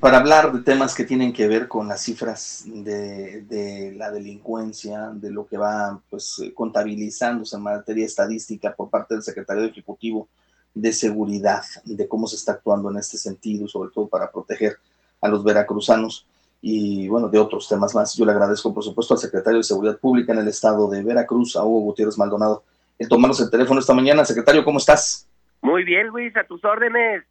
para hablar de temas que tienen que ver con las cifras de, la delincuencia, de lo que va pues contabilizándose en materia estadística por parte del secretario ejecutivo de seguridad, de cómo se está actuando en este sentido, sobre todo para proteger a los veracruzanos y bueno, de otros temas más. Yo le agradezco, por supuesto, al secretario de Seguridad Pública en el estado de Veracruz, a Hugo Gutiérrez Maldonado, el tomarnos el teléfono esta mañana. Secretario, ¿cómo estás? Muy bien, Luis, a tus órdenes.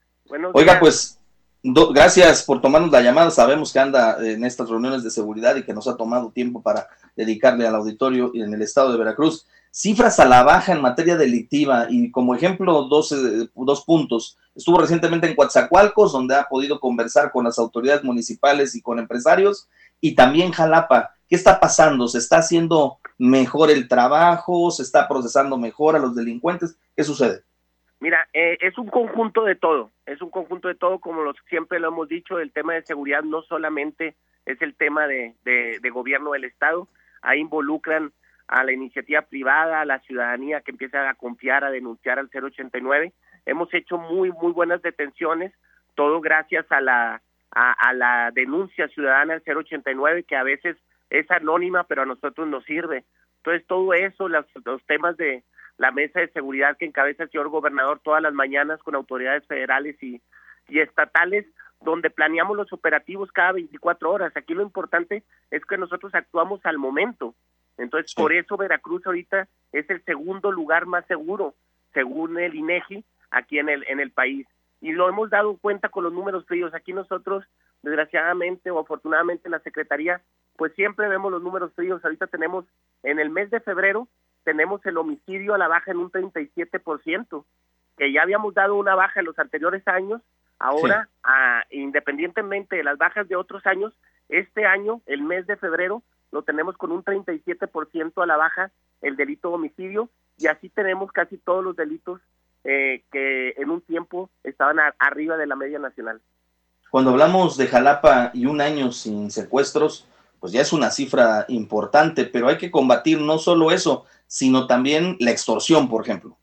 Oiga, pues gracias por tomarnos la llamada. Sabemos que anda en estas reuniones de seguridad y que nos ha tomado tiempo para dedicarle al auditorio en el estado de Veracruz. Cifras a la baja en materia delictiva y como ejemplo dos, dos puntos. Estuvo recientemente en Coatzacoalcos, donde ha podido conversar con las autoridades municipales y con empresarios, y también Jalapa. ¿Qué está pasando? ¿Se está haciendo mejor el trabajo? ¿Se está procesando mejor a los delincuentes? ¿Qué sucede? Mira, eh, es un conjunto de todo, es un conjunto de todo, como los, siempre lo hemos dicho, el tema de seguridad no solamente es el tema de, de, gobierno del Estado, ahí involucran a la iniciativa privada, a la ciudadanía que empieza a confiar, a denunciar al 089. Hemos hecho muy, muy buenas detenciones, todo gracias a la, a, la denuncia ciudadana al 089, que a veces es anónima, pero a nosotros nos sirve. Entonces, todo eso, los temas de, la mesa de seguridad que encabeza el señor gobernador todas las mañanas con autoridades federales y, estatales, donde planeamos los operativos cada 24 horas. Aquí lo importante es que nosotros actuamos al momento. Entonces, por eso Veracruz ahorita es el segundo lugar más seguro, según el INEGI, aquí en el, en el país. Y lo hemos dado cuenta con los números fríos. Aquí nosotros, desgraciadamente o afortunadamente en la Secretaría, pues siempre vemos los números fríos. Ahorita tenemos en el mes de febrero tenemos el homicidio a la baja en un 37%, que ya habíamos dado una baja en los anteriores años, ahora, independientemente de las bajas de otros años, este año, el mes de febrero, lo tenemos con un 37% a la baja el delito de homicidio y así tenemos casi todos los delitos eh, que en un tiempo estaban arriba de la media nacional. Cuando hablamos de Jalapa y un año sin secuestros, pues ya es una cifra importante, pero hay que combatir no solo eso, sino también la extorsión, por ejemplo.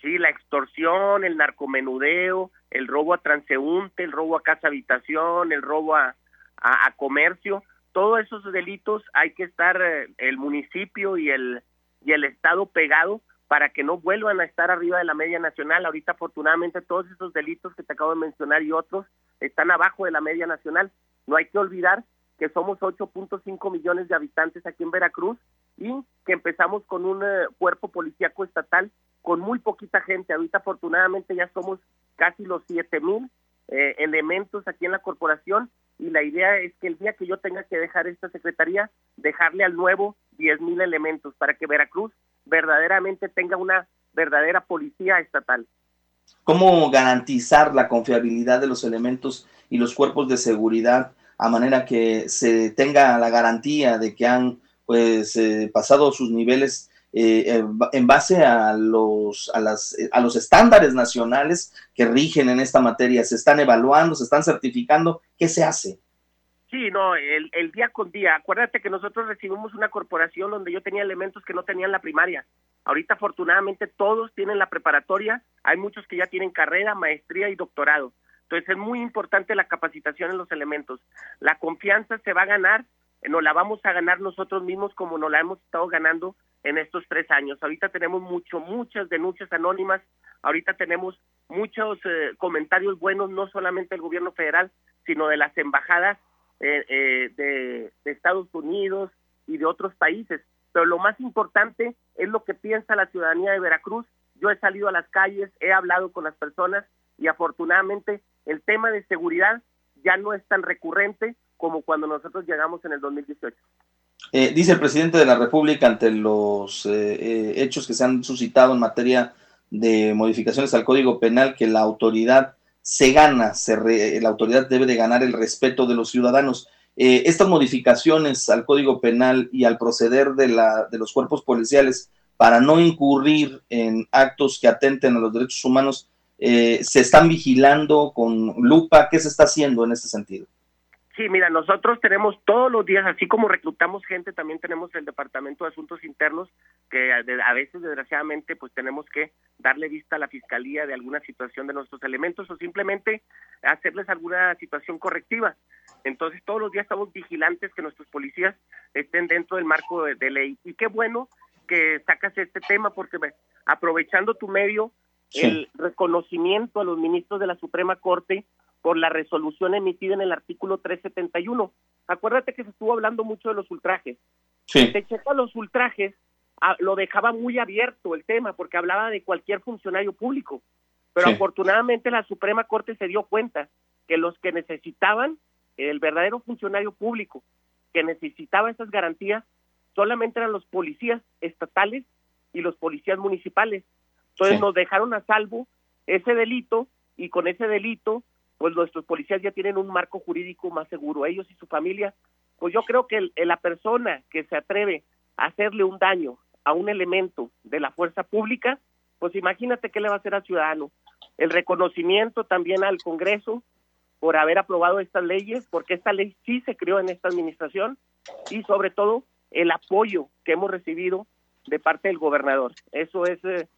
Sí, la extorsión, el narcomenudeo, el robo a transeúnte, el robo a casa habitación, el robo a, a, comercio, todos esos delitos hay que estar eh, el municipio y el y el estado pegado para que no vuelvan a estar arriba de la media nacional. Ahorita afortunadamente todos esos delitos que te acabo de mencionar y otros están abajo de la media nacional. No hay que olvidar que somos 8.5 millones de habitantes aquí en Veracruz y que empezamos con un eh, cuerpo policíaco estatal con muy poquita gente. Ahorita afortunadamente ya somos casi los 7 mil eh, elementos aquí en la corporación y la idea es que el día que yo tenga que dejar esta secretaría, dejarle al nuevo 10 mil elementos para que Veracruz verdaderamente tenga una verdadera policía estatal. ¿Cómo garantizar la confiabilidad de los elementos y los cuerpos de seguridad a manera que se tenga la garantía de que han pues eh, pasado sus niveles eh, en base a los, a, las, a los estándares nacionales que rigen en esta materia. Se están evaluando, se están certificando. ¿Qué se hace? Sí, no, el, el día con día. Acuérdate que nosotros recibimos una corporación donde yo tenía elementos que no tenían la primaria. Ahorita afortunadamente todos tienen la preparatoria, hay muchos que ya tienen carrera, maestría y doctorado. Entonces es muy importante la capacitación en los elementos. La confianza se va a ganar nos la vamos a ganar nosotros mismos como nos la hemos estado ganando en estos tres años. Ahorita tenemos mucho, muchas denuncias anónimas, ahorita tenemos muchos eh, comentarios buenos, no solamente del gobierno federal, sino de las embajadas eh, eh, de Estados Unidos y de otros países. Pero lo más importante es lo que piensa la ciudadanía de Veracruz. Yo he salido a las calles, he hablado con las personas y afortunadamente el tema de seguridad ya no es tan recurrente como cuando nosotros llegamos en el 2018. Eh, dice el presidente de la República ante los eh, eh, hechos que se han suscitado en materia de modificaciones al Código Penal que la autoridad se gana, se la autoridad debe de ganar el respeto de los ciudadanos. estas modificaciones al Código Penal y al proceder de, la, de los cuerpos policiales para no incurrir en actos que atenten a los derechos humanos, se están vigilando con lupa. ¿Qué se está haciendo en este sentido? Sí, mira, nosotros tenemos todos los días, así como reclutamos gente, también tenemos el Departamento de Asuntos Internos, que a veces, desgraciadamente, pues tenemos que darle vista a la Fiscalía de alguna situación de nuestros elementos o simplemente hacerles alguna situación correctiva. Entonces, todos los días estamos vigilantes que nuestros policías estén dentro del marco de, ley. Y qué bueno que sacas este tema, porque aprovechando tu medio, el reconocimiento a los ministros de la Suprema Corte por la resolución emitida en el artículo 371. Acuérdate que se estuvo hablando mucho de los ultrajes. Sí. Te checa los ultrajes, ah, lo dejaba muy abierto el tema porque hablaba de cualquier funcionario público. Pero afortunadamente la Suprema Corte se dio cuenta que los que necesitaban, el verdadero funcionario público que necesitaba esas garantías, solamente eran los policías estatales y los policías municipales. Entonces nos dejaron a salvo ese delito y con ese delito pues nuestros policías ya tienen un marco jurídico más seguro, ellos y su familia, pues yo creo que la persona que se atreve a hacerle un daño a un elemento de la fuerza pública, pues imagínate qué le va a hacer al ciudadano. El reconocimiento también al Congreso por haber aprobado estas leyes, porque esta ley sí se creó en esta administración, y sobre todo el apoyo que hemos recibido de parte del gobernador. Eso es, eh,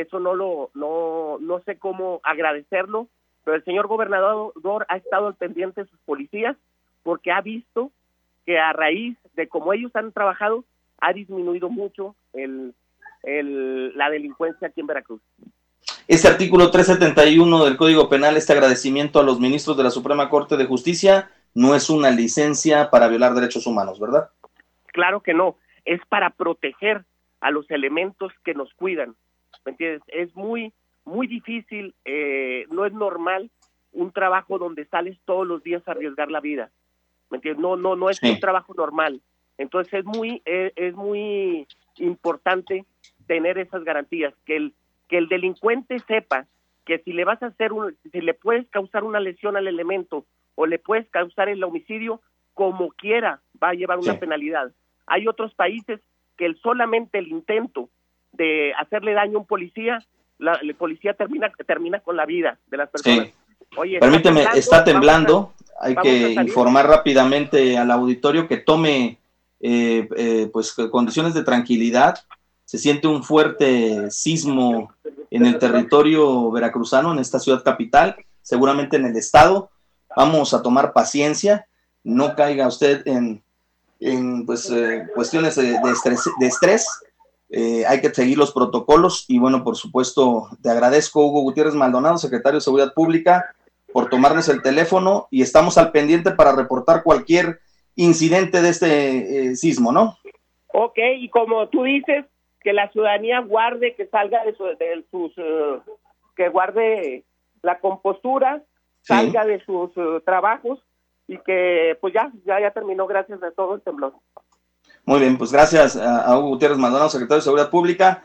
eso no lo, no, no sé cómo agradecerlo, pero el señor gobernador ha estado al pendiente de sus policías porque ha visto que a raíz de cómo ellos han trabajado, ha disminuido mucho el, la delincuencia aquí en Veracruz. Este artículo 371 del Código Penal, este agradecimiento a los ministros de la Suprema Corte de Justicia, no es una licencia para violar derechos humanos, ¿verdad? Claro que no, es para proteger a los elementos que nos cuidan. ¿Me entiendes? Es muy muy difícil, eh, no es normal un trabajo donde sales todos los días a arriesgar la vida. ¿Me entiendes? No, no, no es un trabajo normal. Entonces es muy, eh, es, muy importante tener esas garantías, que el, que el delincuente sepa que si le vas a hacer un, si le puedes causar una lesión al elemento o le puedes causar el homicidio, como quiera va a llevar una penalidad. Hay otros países que el, solamente el intento de hacerle daño a un policía la, policía termina, termina con la vida de las personas. Permíteme, está temblando, hay que informar rápidamente al auditorio que tome eh, eh, pues condiciones de tranquilidad. Se siente un fuerte sismo en el territorio veracruzano, en esta ciudad capital, seguramente en el estado. Vamos a tomar paciencia, no caiga usted en, en pues, eh, cuestiones de, estrés, de estrés eh, hay que seguir los protocolos y bueno, por supuesto, te agradezco Hugo Gutiérrez Maldonado, secretario de Seguridad Pública, por tomarnos el teléfono y estamos al pendiente para reportar cualquier incidente de este eh, sismo, ¿no? Ok, y como tú dices, que la ciudadanía guarde, que salga de, sus, eh, que guarde la compostura, salga de sus trabajos y que pues ya, ya, ya terminó gracias a todo el temblor. Muy bien, pues gracias a, Hugo Gutiérrez Maldonado, secretario de Seguridad Pública.